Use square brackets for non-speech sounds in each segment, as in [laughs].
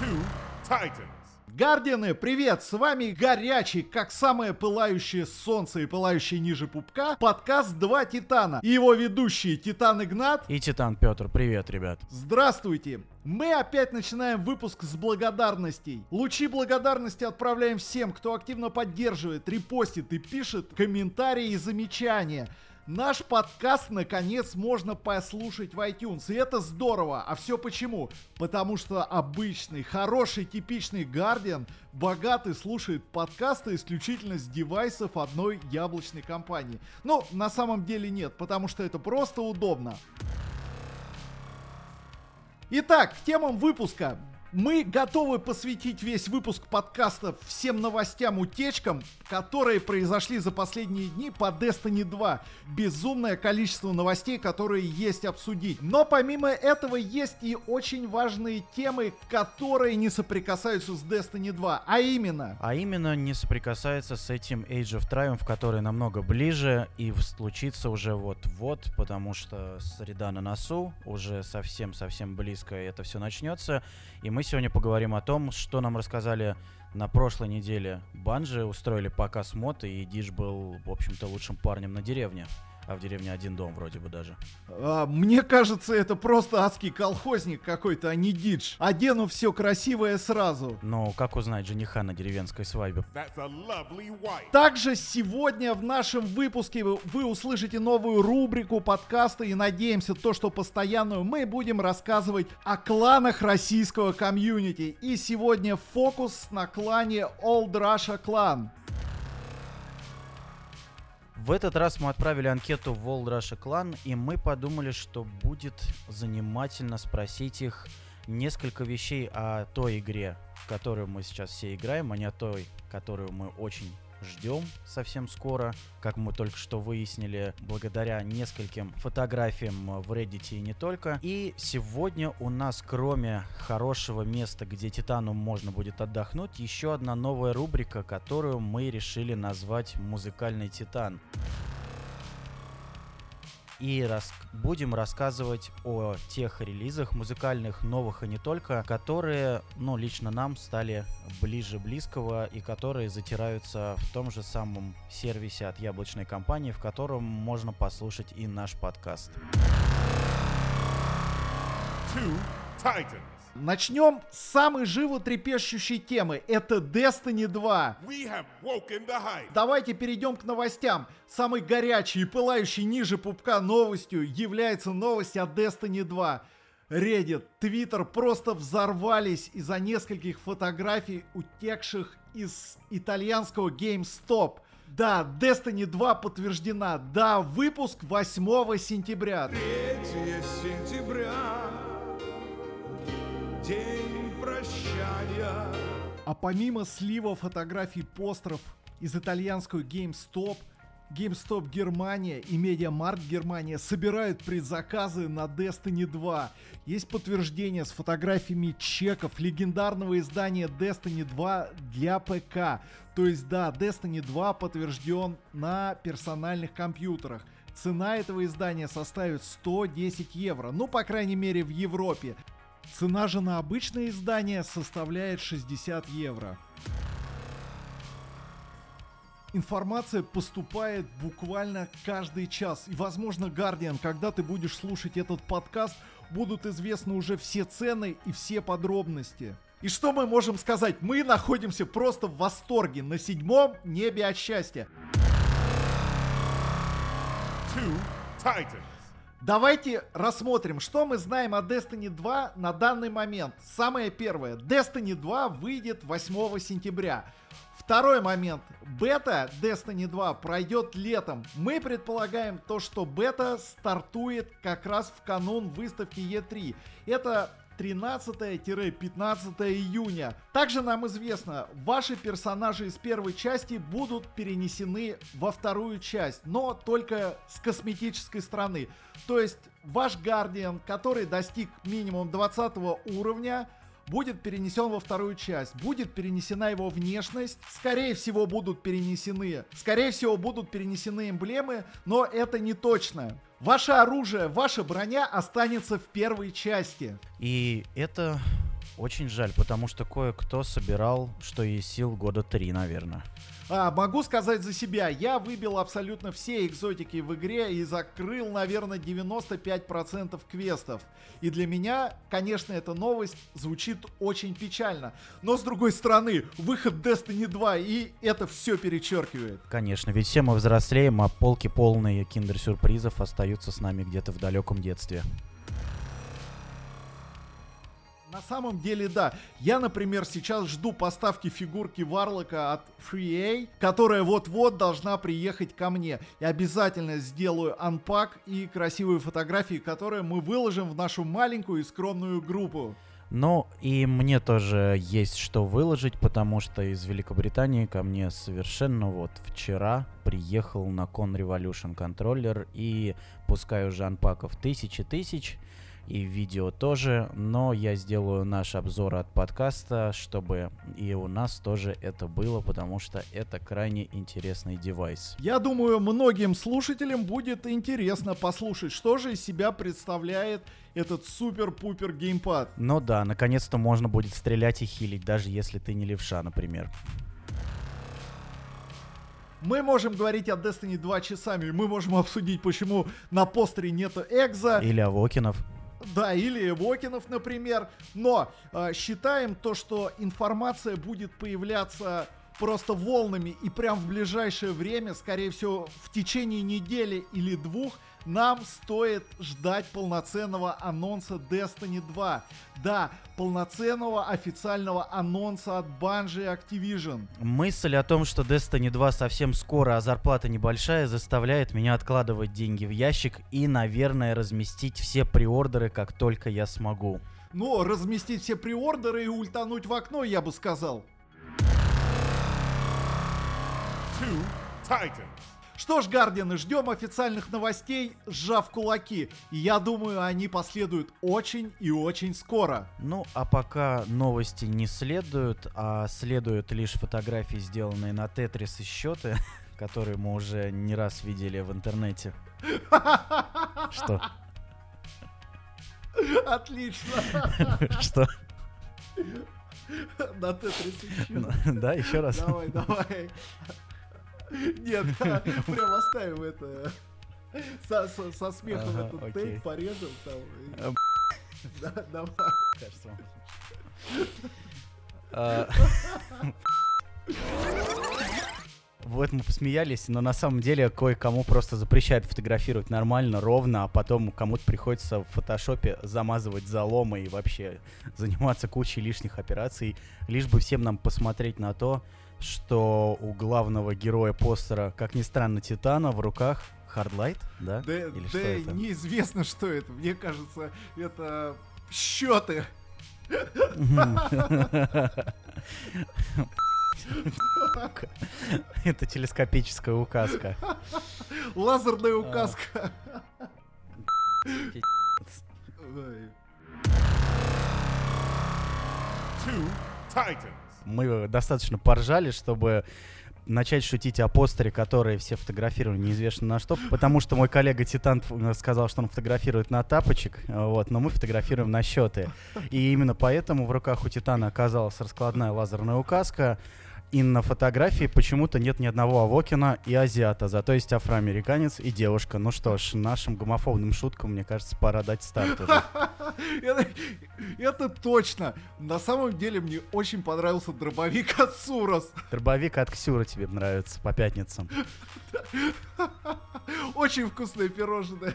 two titans. Гардианы, привет! С вами горячий, как самое пылающее солнце и пылающий ниже пупка, подкаст «Два Титана» и его ведущие Титан Игнат. И Титан Петр, привет, ребят. Здравствуйте! Мы опять начинаем выпуск с благодарностей. Лучи благодарности отправляем всем, кто активно поддерживает, репостит и пишет комментарии и замечания. Наш подкаст, наконец, можно послушать в iTunes, и это здорово. А все почему? Потому что обычный, хороший, типичный Guardian, богатый, слушает подкасты исключительно с девайсов одной яблочной компании. Ну, на самом деле нет, потому что это просто удобно. Итак, к темам выпуска. Мы готовы посвятить весь выпуск подкаста всем новостям, утечкам, которые произошли за последние дни по Destiny 2. Безумное количество новостей, которые есть обсудить. Но помимо этого есть и очень важные темы, которые не соприкасаются с Destiny 2. А именно... А именно не соприкасается с этим Age of Triumph, который намного ближе и случится уже вот-вот, потому что среда на носу, уже совсем-совсем близко это все начнется. И мы сегодня поговорим о том, что нам рассказали на прошлой неделе. Банжи устроили показ мод, и Диш был, в общем-то, лучшим парнем на деревне а в деревне один дом вроде бы даже. А, мне кажется, это просто адский колхозник какой-то, а не дидж. Одену все красивое сразу. Но как узнать жениха на деревенской свадьбе? Также сегодня в нашем выпуске вы, вы услышите новую рубрику подкаста и надеемся то, что постоянную мы будем рассказывать о кланах российского комьюнити. И сегодня фокус на клане Old Russia Clan. В этот раз мы отправили анкету в World Russia Clan, и мы подумали, что будет занимательно спросить их несколько вещей о той игре, в которую мы сейчас все играем, а не о той, которую мы очень ждем совсем скоро, как мы только что выяснили, благодаря нескольким фотографиям в Reddit и не только. И сегодня у нас, кроме хорошего места, где Титану можно будет отдохнуть, еще одна новая рубрика, которую мы решили назвать «Музыкальный Титан» и рас... будем рассказывать о тех релизах музыкальных, новых и не только, которые, ну, лично нам стали ближе близкого и которые затираются в том же самом сервисе от яблочной компании, в котором можно послушать и наш подкаст. Two Titans. Начнем с самой животрепещущей темы. Это Destiny 2. Давайте перейдем к новостям. Самой горячей и пылающей ниже пупка новостью является новость о Destiny 2. Reddit, Twitter просто взорвались из-за нескольких фотографий, утекших из итальянского GameStop. Да, Destiny 2 подтверждена. Да, выпуск 8 сентября. 3 сентября день прощания. А помимо слива фотографий постеров из итальянского GameStop, GameStop Германия и MediaMarkt Германия собирают предзаказы на Destiny 2. Есть подтверждение с фотографиями чеков легендарного издания Destiny 2 для ПК. То есть да, Destiny 2 подтвержден на персональных компьютерах. Цена этого издания составит 110 евро, ну по крайней мере в Европе. Цена же на обычное издание составляет 60 евро. Информация поступает буквально каждый час. И, возможно, Guardian, когда ты будешь слушать этот подкаст, будут известны уже все цены и все подробности. И что мы можем сказать? Мы находимся просто в восторге на седьмом небе от счастья. Two Titans. Давайте рассмотрим, что мы знаем о Destiny 2 на данный момент. Самое первое. Destiny 2 выйдет 8 сентября. Второй момент. Бета Destiny 2 пройдет летом. Мы предполагаем то, что бета стартует как раз в канун выставки E3. Это 13-15 июня. Также нам известно, ваши персонажи из первой части будут перенесены во вторую часть, но только с косметической стороны. То есть ваш Гардиан, который достиг минимум 20 уровня, будет перенесен во вторую часть. Будет перенесена его внешность. Скорее всего, будут перенесены. Скорее всего, будут перенесены эмблемы, но это не точно. Ваше оружие, ваша броня останется в первой части. И это Очень жаль, потому что кое-кто собирал, что и сил года три, наверное. А, могу сказать за себя, я выбил абсолютно все экзотики в игре и закрыл, наверное, 95% квестов. И для меня, конечно, эта новость звучит очень печально. Но с другой стороны, выход Destiny 2, и это все перечеркивает. Конечно, ведь все мы взрослеем, а полки полные киндер-сюрпризов остаются с нами где-то в далеком детстве. На самом деле, да. Я, например, сейчас жду поставки фигурки Варлока от FreeA, которая вот-вот должна приехать ко мне. И обязательно сделаю анпак и красивые фотографии, которые мы выложим в нашу маленькую и скромную группу. Ну, и мне тоже есть что выложить, потому что из Великобритании ко мне совершенно вот вчера приехал на Con Revolution контроллер, и пускай уже анпаков тысячи тысяч, и видео тоже, но я сделаю наш обзор от подкаста, чтобы и у нас тоже это было, потому что это крайне интересный девайс. Я думаю, многим слушателям будет интересно послушать, что же из себя представляет этот супер-пупер геймпад. Ну да, наконец-то можно будет стрелять и хилить, даже если ты не левша, например. Мы можем говорить о Destiny 2 часами, мы можем обсудить, почему на постере нету экза. Или Авокинов. Да, или Вокинов, например. Но э, считаем то, что информация будет появляться просто волнами и прям в ближайшее время, скорее всего, в течение недели или двух, нам стоит ждать полноценного анонса Destiny 2. Да, полноценного официального анонса от Bungie и Activision. Мысль о том, что Destiny 2 совсем скоро, а зарплата небольшая, заставляет меня откладывать деньги в ящик и, наверное, разместить все приордеры, как только я смогу. Ну, разместить все приордеры и ультануть в окно, я бы сказал. Two Titans. Что ж, Гардианы, ждем официальных новостей, сжав кулаки. И я думаю, они последуют очень и очень скоро. Ну, а пока новости не следуют, а следуют лишь фотографии, сделанные на Тетрис и счеты, [laughs] которые мы уже не раз видели в интернете. [laughs] Что? Отлично. [laughs] Что? На Тетрис еще. Да, еще раз. Давай, давай. Нет, [laughs] [laughs] прям оставим это. Со, со, со смехом ага, этот окей. тейп порежем там. [laughs] Да, давай. А, вот мы посмеялись, но на самом деле кое-кому просто запрещают фотографировать нормально, ровно, а потом кому-то приходится в фотошопе замазывать заломы и вообще заниматься кучей лишних операций, лишь бы всем нам посмотреть на то, что у главного героя постера, как ни странно, Титана в руках Хардлайт, да? Да, Или да что это? неизвестно, что это. Мне кажется, это счеты. [laughs] Это телескопическая указка. Лазерная указка. Two Titans мы достаточно поржали, чтобы начать шутить о постере, который все фотографировали неизвестно на что, потому что мой коллега Титан сказал, что он фотографирует на тапочек, вот, но мы фотографируем на счеты. И именно поэтому в руках у Титана оказалась раскладная лазерная указка, и на фотографии почему-то нет ни одного Авокина и азиата, зато есть афроамериканец и девушка. Ну что ж, нашим гомофобным шуткам, мне кажется, пора дать старт уже. [laughs] Это, точно. На самом деле мне очень понравился дробовик от Сурос. Дробовик от Ксюра тебе нравится по пятницам. [laughs] Очень вкусное пирожное.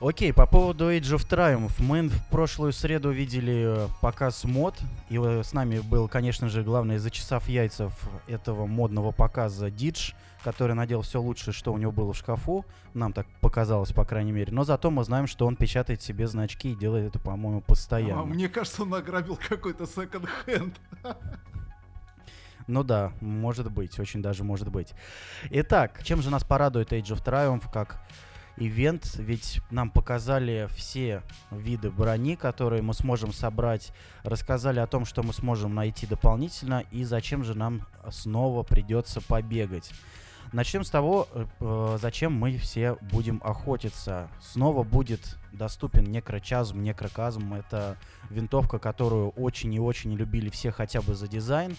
Окей, по поводу Age of Triumph. Мы в прошлую среду видели э, показ мод, и э, с нами был, конечно же, главный зачесав яйцев этого модного показа Дидж, который надел все лучшее, что у него было в шкафу. Нам так показалось, по крайней мере. Но зато мы знаем, что он печатает себе значки и делает это, по-моему, постоянно. А, мне кажется, он награбил какой-то секонд-хенд. Ну да, может быть, очень даже может быть. Итак, чем же нас порадует Age of Triumph, как ивент, ведь нам показали все виды брони, которые мы сможем собрать, рассказали о том, что мы сможем найти дополнительно и зачем же нам снова придется побегать. Начнем с того, э, э, зачем мы все будем охотиться. Снова будет доступен некрочазм, некроказм. Это винтовка, которую очень и очень любили все хотя бы за дизайн.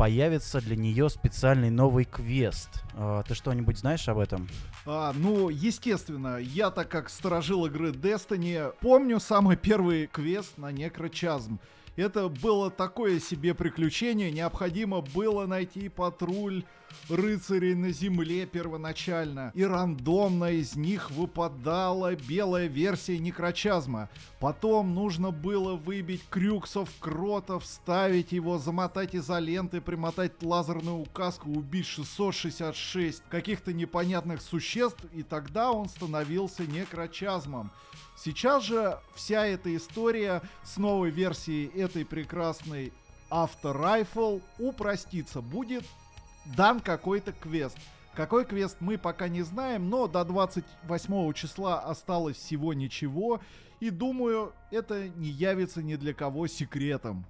Появится для нее специальный новый квест. Э, ты что-нибудь знаешь об этом? А, ну, естественно, я так как сторожил игры Destiny, помню самый первый квест на некрочазм. Это было такое себе приключение, необходимо было найти патруль рыцарей на земле первоначально, и рандомно из них выпадала белая версия некрочазма. Потом нужно было выбить крюксов, кротов, вставить его, замотать изолентой, примотать лазерную указку, убить 666 каких-то непонятных существ, и тогда он становился некрочазмом. Сейчас же вся эта история с новой версией этой прекрасной After Rifle упростится. Будет дан какой-то квест. Какой квест мы пока не знаем, но до 28 числа осталось всего ничего. И думаю, это не явится ни для кого секретом.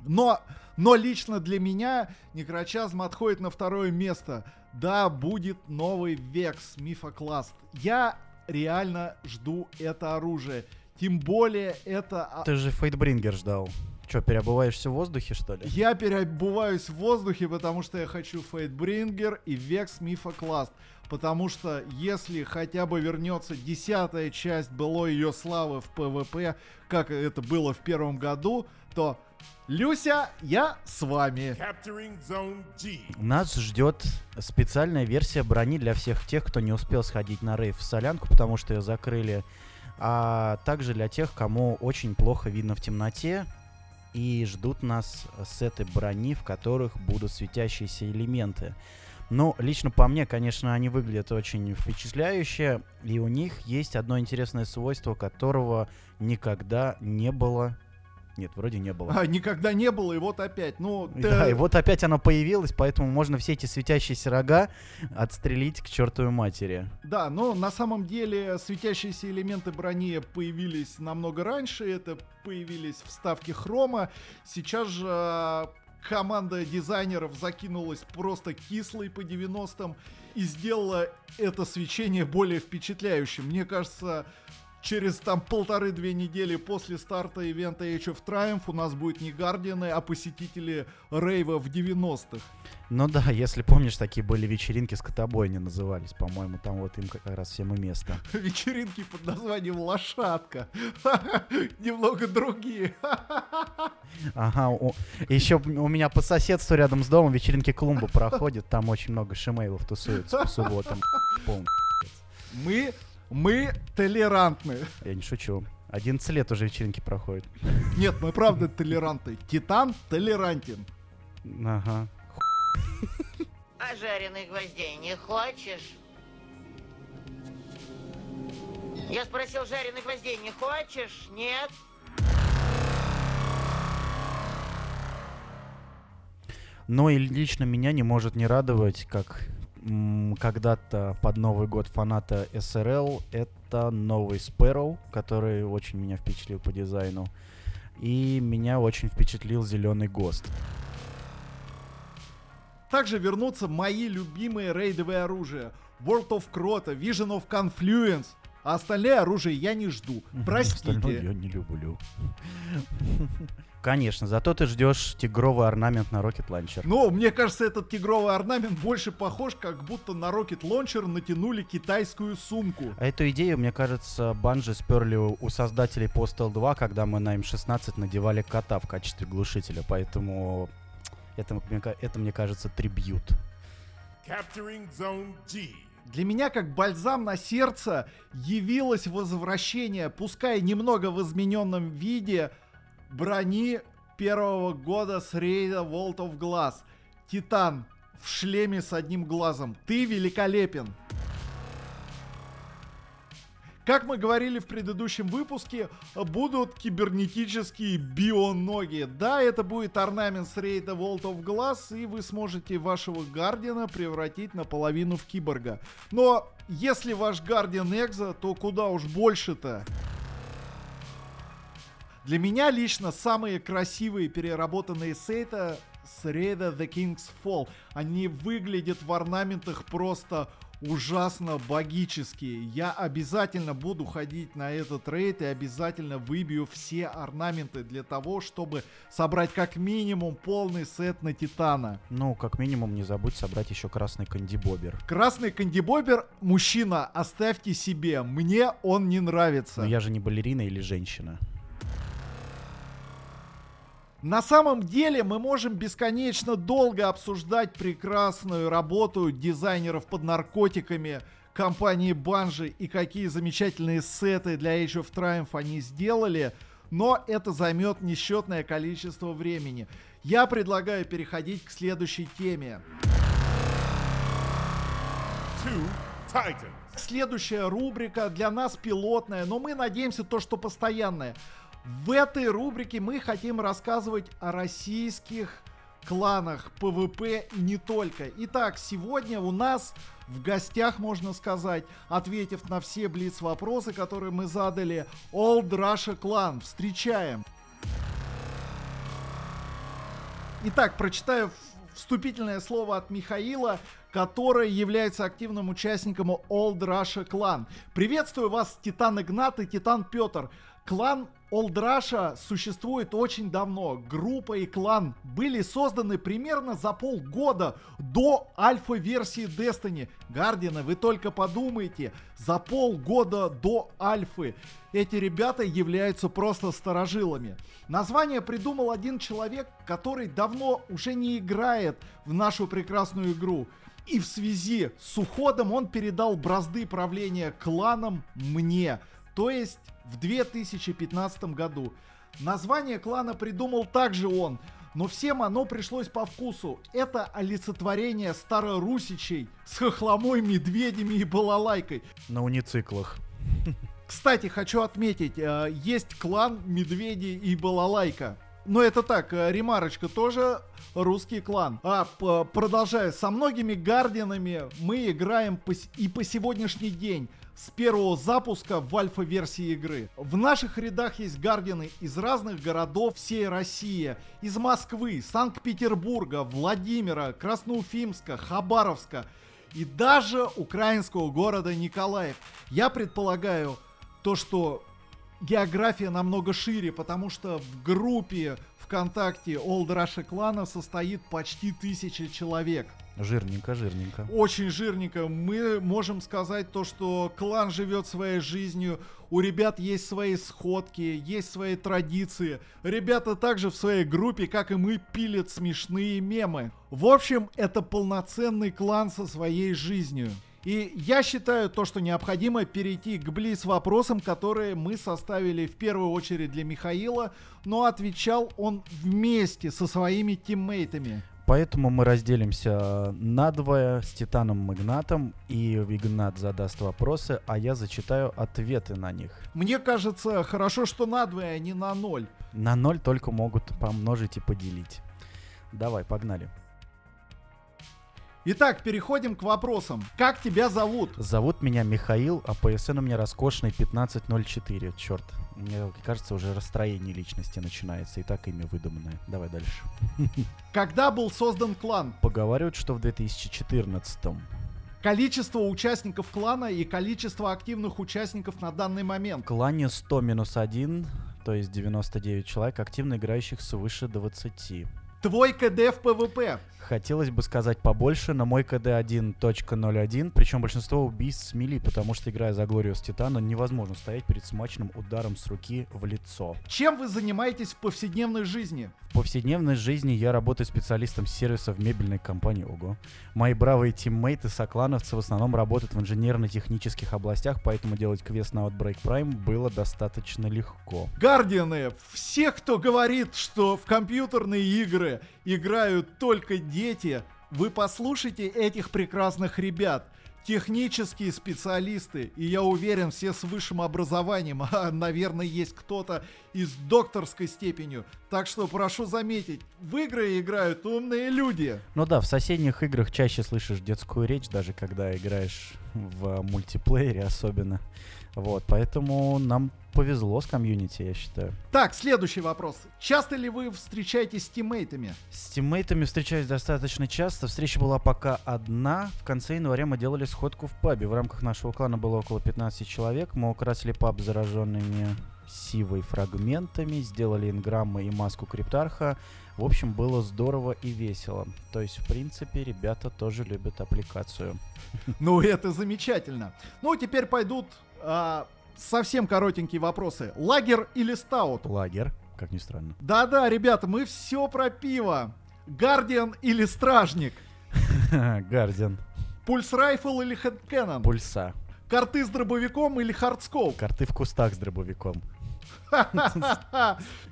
Но, но лично для меня Некрочазм отходит на второе место. Да, будет новый Векс Мифокласт. Я реально жду это оружие. Тем более это... Ты же Fatebringer ждал. Что, переобуваешься в воздухе, что ли? Я переобуваюсь в воздухе, потому что я хочу Fatebringer и Vex Mythoclast. Потому что если хотя бы вернется десятая часть былой ее славы в ПВП, как это было в первом году, то Люся, я с вами. Нас ждет специальная версия брони для всех тех, кто не успел сходить на рейд в солянку, потому что ее закрыли. А также для тех, кому очень плохо видно в темноте. И ждут нас с этой брони, в которых будут светящиеся элементы. Но лично по мне, конечно, они выглядят очень впечатляюще. И у них есть одно интересное свойство, которого никогда не было нет, вроде не было. А, никогда не было, и вот опять. Ну, ты... Да, и вот опять оно появилось, поэтому можно все эти светящиеся рога отстрелить к чертовой матери. Да, но на самом деле светящиеся элементы брони появились намного раньше. Это появились вставки хрома. Сейчас же а, команда дизайнеров закинулась просто кислой по 90-м и сделала это свечение более впечатляющим. Мне кажется, через там полторы-две недели после старта ивента Age of Triumph у нас будет не Гардианы, а посетители рейва в 90-х. Ну да, если помнишь, такие были вечеринки с котобойни назывались, по-моему, там вот им как раз всем и место. [laughs] Вечеринки под названием «Лошадка». [laughs] Немного другие. [laughs] Ага, еще у меня по соседству рядом с домом вечеринки клумбы проходят, там очень много шимейлов тусуются по субботам. Мы мы толерантны. Я не шучу. 11 лет уже вечеринки проходят. Нет, мы правда толерантны. Титан толерантен. Ага. А жареных гвоздей не хочешь? Я спросил, жареных гвоздей не хочешь? Нет? Но и лично меня не может не радовать, как когда-то под Новый год фаната СРЛ. Это новый Sparrow, который очень меня впечатлил по дизайну. И меня очень впечатлил зеленый ГОСТ. Также вернутся мои любимые рейдовые оружия. World of Crota, Vision of Confluence. А остальное оружие я не жду. Простите. Остальное я не люблю. [laughs] Конечно, зато ты ждешь тигровый орнамент на Rocket Launcher. Ну, мне кажется, этот тигровый орнамент больше похож, как будто на Rocket Launcher натянули китайскую сумку. А эту идею, мне кажется, Банжи сперли у создателей Postal 2, когда мы на М16 надевали кота в качестве глушителя, поэтому это, это мне кажется, трибьют. Для меня, как бальзам на сердце, явилось возвращение, пускай немного в измененном виде, брони первого года с рейда World of Glass. Титан в шлеме с одним глазом. Ты великолепен. Как мы говорили в предыдущем выпуске, будут кибернетические бионоги. Да, это будет орнамент с рейда World of Glass, и вы сможете вашего Гардиана превратить наполовину в киборга. Но если ваш Гардиан Экзо, то куда уж больше-то? Для меня лично самые красивые переработанные сейта с рейда The King's Fall. Они выглядят в орнаментах просто ужасно богические. Я обязательно буду ходить на этот рейд и обязательно выбью все орнаменты для того, чтобы собрать как минимум полный сет на Титана. Ну, как минимум, не забудь собрать еще красный кандибобер. Красный кандибобер, мужчина, оставьте себе. Мне он не нравится. Но я же не балерина или женщина. На самом деле мы можем бесконечно долго обсуждать прекрасную работу дизайнеров под наркотиками компании Bungie и какие замечательные сеты для Age of Triumph они сделали, но это займет несчетное количество времени. Я предлагаю переходить к следующей теме. Two Titans. Следующая рубрика для нас пилотная, но мы надеемся то, что постоянная. В этой рубрике мы хотим рассказывать о российских кланах ПВП не только. Итак, сегодня у нас в гостях, можно сказать, ответив на все блиц вопросы, которые мы задали, Old Russia Clan. Встречаем! Итак, прочитаю вступительное слово от Михаила, который является активным участником Old Russia Clan. Приветствую вас, Титан Игнат и Титан Петр. Клан Russia существует очень давно. Группа и клан были созданы примерно за полгода до альфа-версии Destiny. Гардианы, вы только подумайте, за полгода до альфы. Эти ребята являются просто старожилами. Название придумал один человек, который давно уже не играет в нашу прекрасную игру. И в связи с уходом он передал бразды правления кланом мне. То есть в 2015 году. Название клана придумал также он, но всем оно пришлось по вкусу. Это олицетворение старорусичей с хохломой, медведями и балалайкой. На унициклах. Кстати, хочу отметить, э, есть клан Медведи и Балалайка. Но это так, э, ремарочка, тоже русский клан. А, продолжая, со многими гардинами мы играем и по сегодняшний день с первого запуска в альфа-версии игры. В наших рядах есть гардины из разных городов всей России. Из Москвы, Санкт-Петербурга, Владимира, Красноуфимска, Хабаровска и даже украинского города Николаев. Я предполагаю то, что география намного шире, потому что в группе ВКонтакте Old Russia клана состоит почти тысяча человек. Жирненько, жирненько. Очень жирненько. Мы можем сказать то, что клан живет своей жизнью. У ребят есть свои сходки, есть свои традиции. Ребята также в своей группе, как и мы, пилят смешные мемы. В общем, это полноценный клан со своей жизнью. И я считаю то, что необходимо перейти к близ вопросам, которые мы составили в первую очередь для Михаила, но отвечал он вместе со своими тиммейтами. Поэтому мы разделимся надвое с Титаном Игнатом, и Игнат задаст вопросы, а я зачитаю ответы на них. Мне кажется, хорошо, что надвое, а не на ноль. На ноль только могут помножить и поделить. Давай, погнали. Итак, переходим к вопросам. Как тебя зовут? Зовут меня Михаил, а PSN у меня роскошный 1504. Черт, мне кажется, уже расстроение личности начинается, и так имя выдуманное. Давай дальше. Когда был создан клан? Поговаривают, что в 2014 Количество участников клана и количество активных участников на данный момент. В клане 100 минус 1, то есть 99 человек, активно играющих свыше 20. Твой КД в ПВП. Хотелось бы сказать побольше, но мой КД 1.01, причем большинство убийств с melee, потому что играя за glorious Титана, невозможно стоять перед смачным ударом с руки в лицо. Чем вы занимаетесь в повседневной жизни? В повседневной жизни я работаю специалистом сервиса в мебельной компании Ого. Мои бравые тиммейты, соклановцы в основном работают в инженерно-технических областях, поэтому делать квест на Outbreak Prime было достаточно легко. Гардианы, все, кто говорит, что в компьютерные игры играют только дети, вы послушайте этих прекрасных ребят. Технические специалисты, и я уверен, все с высшим образованием, [laughs] а, наверное, есть кто-то и с докторской степенью. Так что прошу заметить, в игры играют умные люди. Ну да, в соседних играх чаще слышишь детскую речь, даже когда играешь в мультиплеере особенно. Вот, поэтому нам повезло с комьюнити, я считаю. Так, следующий вопрос. Часто ли вы встречаетесь с тиммейтами? С тиммейтами встречаюсь достаточно часто. Встреча была пока одна. В конце января мы делали сходку в пабе. В рамках нашего клана было около 15 человек. Мы украсили паб зараженными сивой фрагментами, сделали инграммы и маску криптарха. В общем, было здорово и весело. То есть, в принципе, ребята тоже любят аппликацию. Ну, это замечательно. Ну, теперь пойдут а, совсем коротенькие вопросы. Лагер или стаут? Лагер, как ни странно. Да-да, ребята, мы все про пиво. Guardian или Стражник? [laughs] Guardian. Pulse Rifle или Hand Cannon? Пульса. Карты с дробовиком или hardscope? Карты в кустах с дробовиком. [laughs]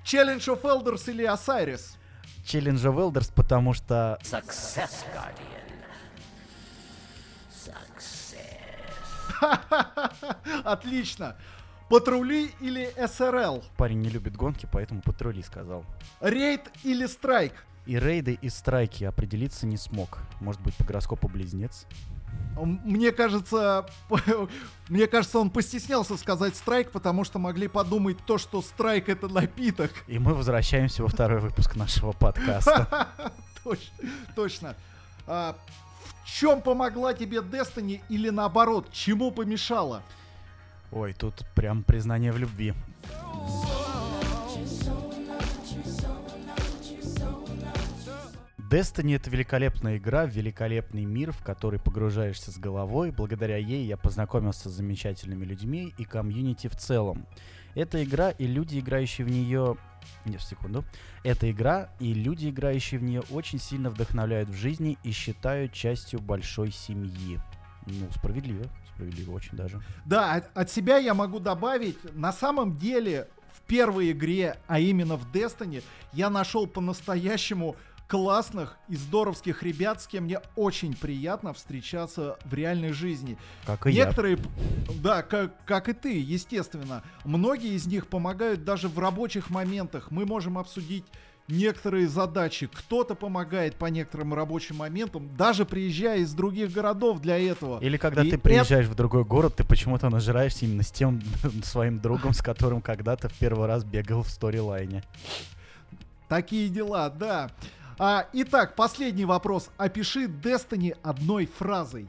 Challenge of Elders или Osiris? Challenge of Elders, потому что Success, Guardian. [laughs] Отлично. Патрули или СРЛ? парень не любит гонки, поэтому патрули сказал. Рейд или Страйк? И рейды, и страйки определиться не смог. Может быть, по гороскопу близнец? Мне кажется, [laughs] мне кажется, он постеснялся сказать страйк, потому что могли подумать то, что страйк это напиток. И мы возвращаемся во второй выпуск нашего подкаста. [laughs] Точно. Чем помогла тебе Destiny или наоборот, чему помешала? Ой, тут прям признание в любви. Destiny — это великолепная игра, великолепный мир, в который погружаешься с головой. Благодаря ей я познакомился с замечательными людьми и комьюнити в целом. Эта игра и люди, играющие в нее... Нет, секунду. Эта игра и люди, играющие в нее, очень сильно вдохновляют в жизни и считают частью большой семьи. Ну, справедливо. Справедливо очень даже. Да, от себя я могу добавить, на самом деле в первой игре, а именно в Destiny, я нашел по-настоящему классных и здоровских ребят, с кем мне очень приятно встречаться в реальной жизни. Как и я. Некоторые, да, как, как и ты, естественно. Многие из них помогают даже в рабочих моментах. Мы можем обсудить некоторые задачи. Кто-то помогает по некоторым рабочим моментам, даже приезжая из других городов для этого. Или когда И ты приезжаешь в другой город, ты почему-то нажираешься именно с тем [laughs] своим другом, с которым когда-то в первый раз бегал в сторилайне. Такие дела, да. А, итак, последний вопрос. Опиши Destiny одной фразой.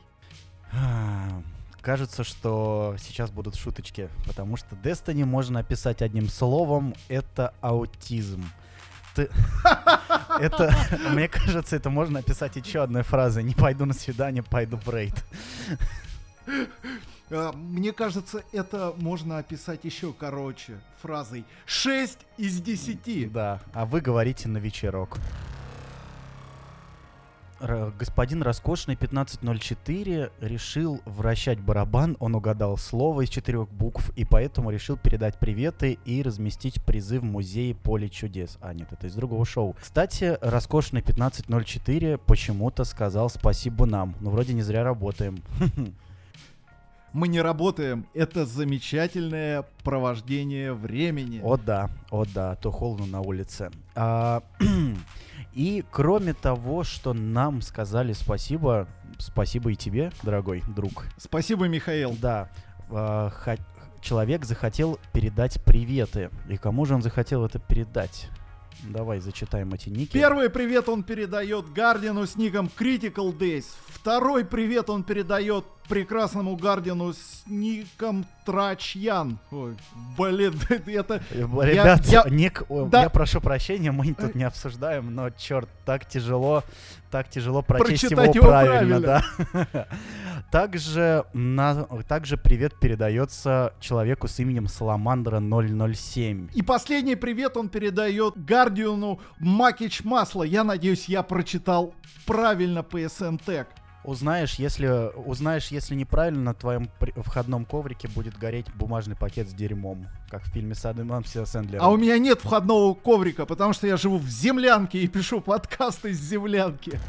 А, Кажется, что сейчас будут шуточки, потому что Destiny можно описать одним словом. Это аутизм. Ты... [laughs] Это, мне кажется, это можно описать еще одной фразой. Не пойду на свидание, пойду в рейд. А, Мне кажется, это можно описать еще короче фразой 6 из 10. Да, а вы говорите на вечерок. Господин Роскошный 1504 решил вращать барабан, он угадал слово из четырех букв, и поэтому решил передать приветы и разместить призы в музее Поле чудес. А, нет, это из другого шоу. Кстати, Роскошный 1504 почему-то сказал спасибо нам. Ну, вроде не зря работаем. [laughs] Мы не работаем. Это замечательное провождение времени. О да, о да, то холодно на улице. А, [clears throat] и кроме того, что нам сказали спасибо, спасибо и тебе, дорогой друг. Спасибо, Михаил. Да, а, человек захотел передать приветы. И кому же он захотел это передать? Давай зачитаем эти ники. Первый привет он передает Гардиану с ником Critical Days. Второй привет он передает прекрасному Гардиану с ником Трачьян. Ой, блин, [laughs] это... Э, Ребят, я- ник, о, да. я прошу прощения, мы [laughs] тут не обсуждаем, но черт, так тяжело, так тяжело прочесть его, Прочитать его правильно, да. [laughs] Также, на, также привет передается человеку с именем Саламандра 007. И последний привет он передает Гардиану Макич Масло. Я надеюсь, я прочитал правильно PSN Tag. Узнаешь, если узнаешь, если неправильно, на твоем входном коврике будет гореть бумажный пакет с дерьмом, как в фильме с Адамом Сэндлером. А у меня нет входного коврика, потому что я живу в землянке и пишу подкасты из землянки.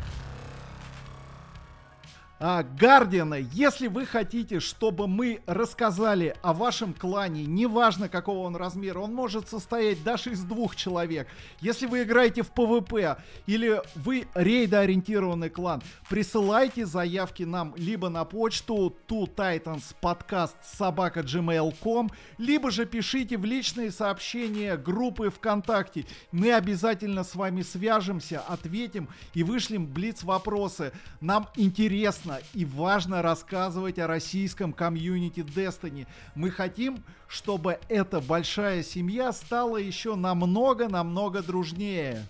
А, Гардиана, если вы хотите, чтобы мы рассказали о вашем клане, неважно какого он размера, он может состоять даже из двух человек. Если вы играете в ПВП или вы рейдоориентированный клан, присылайте заявки нам либо на почту Two Titans podcast собака gmail.com, либо же пишите в личные сообщения группы ВКонтакте. Мы обязательно с вами свяжемся, ответим и вышлем блиц вопросы. Нам интересно и важно рассказывать о российском комьюнити Destiny. Мы хотим, чтобы эта большая семья стала еще намного-намного дружнее.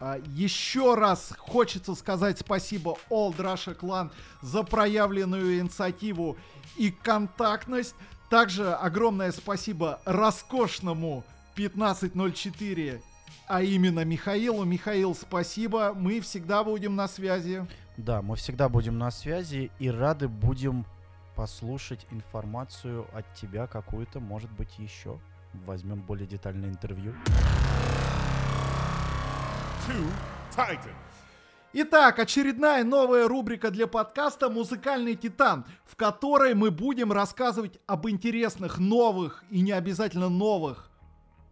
А, Еще раз хочется сказать спасибо Old Russia Clan за проявленную инициативу и контактность. Также огромное спасибо роскошному 1504, а именно Михаилу. Михаил, спасибо. Мы всегда будем на связи. Да, мы всегда будем на связи и рады будем послушать информацию от тебя какую-то, может быть, еще. Возьмем более детальное интервью. Two Titans. Итак, очередная новая рубрика для подкаста «Музыкальный титан», в которой мы будем рассказывать об интересных новых и не обязательно новых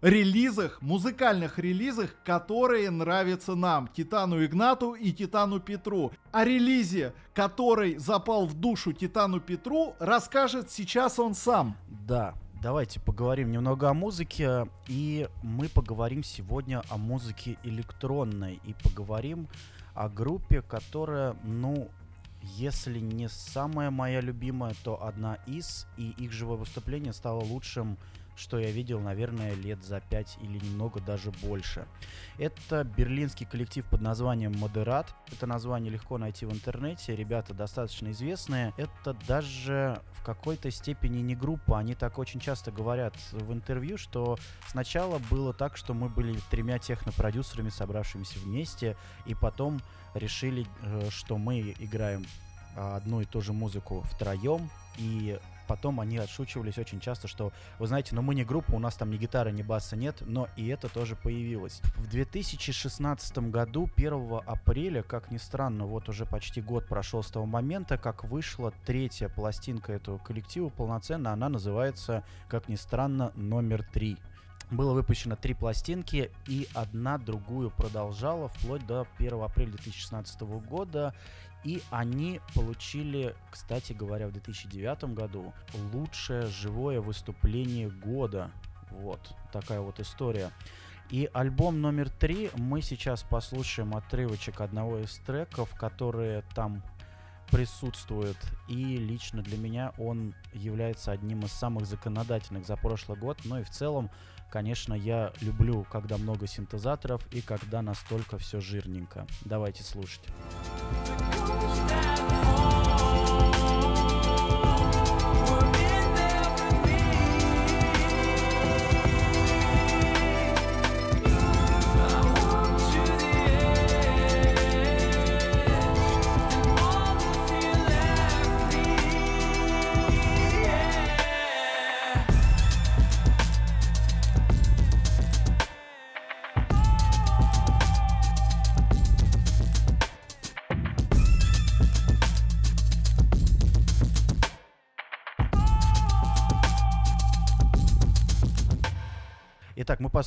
релизах, музыкальных релизах, которые нравятся нам, Титану Игнату и Титану Петру. О релизе, который запал в душу Титану Петру, расскажет сейчас он сам. Да, давайте поговорим немного о музыке. И мы поговорим сегодня о музыке электронной. И поговорим о группе, которая, ну, если не самая моя любимая, то одна из. И их живое выступление стало лучшим что я видел, наверное, лет за пять или немного даже больше. Это берлинский коллектив под названием Модерат. Это название легко найти в интернете. Ребята достаточно известные. Это даже в какой-то степени не группа. Они так очень часто говорят в интервью, что сначала было так, что мы были тремя технопродюсерами, собравшимися вместе, и потом решили, э, что мы играем а, одну и ту же музыку втроем, и потом они отшучивались очень часто, что, вы знаете, ну мы не группа, у нас там ни гитары, ни баса нет, но и это тоже появилось. В 2016 году, 1 апреля, как ни странно, вот уже почти год прошел с того момента, как вышла третья пластинка этого коллектива полноценно, она называется, как ни странно, номер три. Было выпущено три пластинки, и одна другую продолжала вплоть до 1 апреля 2016 года. И они получили, кстати говоря, в 2009 году лучшее живое выступление года. Вот такая вот история. И альбом номер три мы сейчас послушаем отрывочек одного из треков, которые там присутствуют. И лично для меня он является одним из самых законодательных за прошлый год. Ну и в целом, конечно, я люблю, когда много синтезаторов и когда настолько все жирненько. Давайте слушать.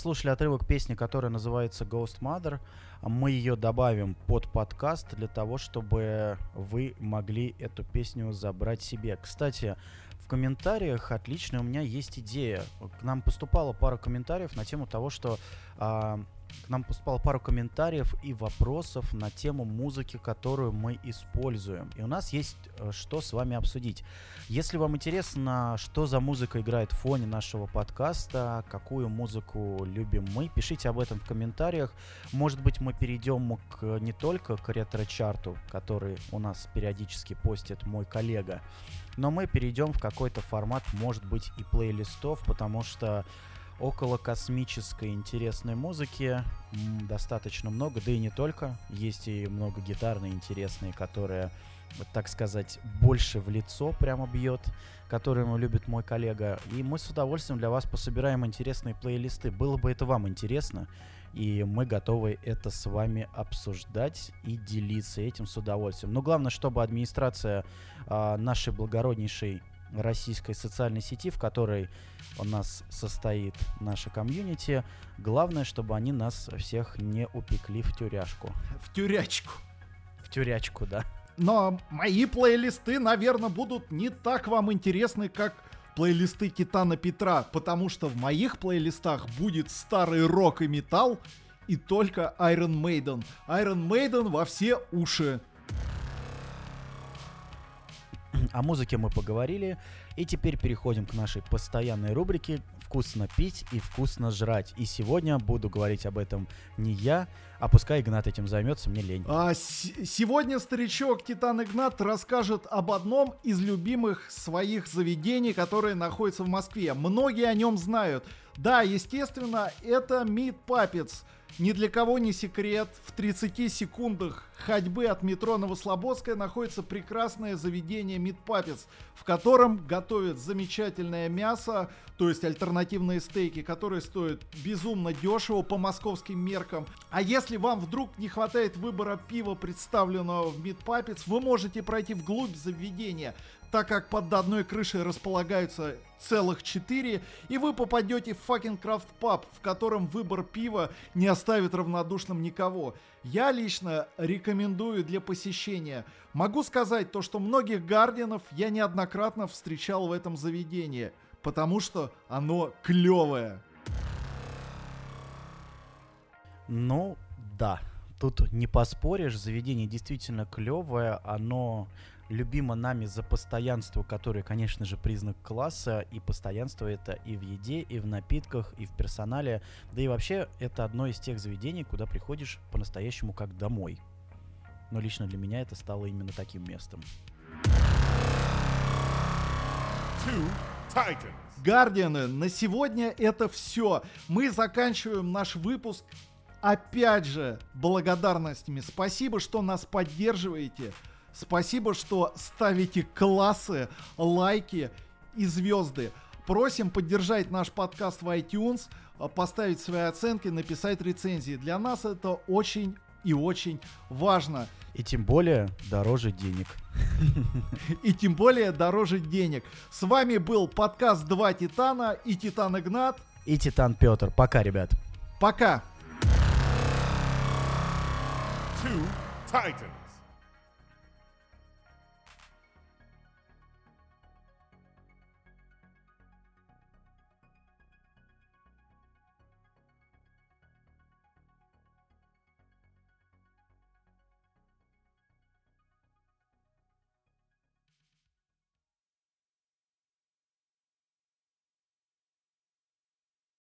Послушали отрывок песни, которая называется Ghost Mother. Мы ее добавим под подкаст для того, чтобы вы могли эту песню забрать себе. Кстати, в комментариях отлично у меня есть идея. К нам поступала пара комментариев на тему того, что а, к нам поступала пара комментариев и вопросов на тему музыки, которую мы используем. И у нас есть э, что с вами обсудить. Если вам интересно, что за музыка играет в фоне нашего подкаста, какую музыку любим мы, пишите об этом в комментариях. Может быть, мы перейдем к, не только к ретро-чарту, который у нас периодически постит мой коллега, но мы перейдем в какой-то формат, может быть, и плейлистов, потому что около космической интересной музыки достаточно много, да и не только. Есть и много гитарной интересной, которая, вот так сказать, больше в лицо прямо бьет, которую любит мой коллега. И мы с удовольствием для вас пособираем интересные плейлисты. Было бы это вам интересно, и мы готовы это с вами обсуждать и делиться этим с удовольствием. Но главное, чтобы администрация а, нашей благороднейшей российской социальной сети, в которой у нас состоит наша комьюнити, главное, чтобы они нас всех не упекли в тюряшку. В тюрячку. В тюрячку, да. Но мои плейлисты, наверное, будут не так вам интересны, как плейлисты Титана Петра, потому что в моих плейлистах будет старый рок и металл, и только Iron Maiden. Iron Maiden во все уши. [clears throat] О музыке мы поговорили, и теперь переходим к нашей постоянной рубрике «Вкусно пить и вкусно жрать». И сегодня буду говорить об этом не я, а пускай Игнат этим займется, мне лень. А сегодня старичок Титан Игнат расскажет об одном из любимых своих заведений, которое находится в Москве. Многие о нем знают. Да, естественно, это Meat Puppets. Ни для кого не секрет, в 30 секундах ходьбы от метро Новослободская находится прекрасное заведение Puppets, в котором готовят замечательное мясо, то есть альтернативные стейки, которые стоят безумно дешево по московским меркам. А если вам вдруг не хватает выбора пива, представленного в Puppets, вы можете пройти вглубь заведения, так как под одной крышей располагаются целых четыре, и вы попадете в fucking крафт паб, в котором выбор пива не оставит равнодушным никого. Я лично рекомендую для посещения. Могу сказать то, что многих гардианов я неоднократно встречал в этом заведении, потому что оно клевое. Ну, да. Тут не поспоришь, заведение действительно клевое, оно любимо нами за постоянство, которое, конечно же, признак класса, и постоянство это и в еде, и в напитках, и в персонале, да и вообще это одно из тех заведений, куда приходишь по-настоящему как домой. Но лично для меня это стало именно таким местом. Two Titans. Гардианы, на сегодня это все. Мы заканчиваем наш выпуск опять же благодарностями. Спасибо, что нас поддерживаете. Спасибо, что ставите классы, лайки и звезды. Просим поддержать наш подкаст в iTunes, а, поставить свои оценки, написать рецензии. Для нас это очень и очень важно. И тем более дороже денег. [laughs] И тем более дороже денег. С вами был подкаст «Два Титана» и Титан Игнат. И Титан Петр. Пока, ребят. Пока! Two Titans.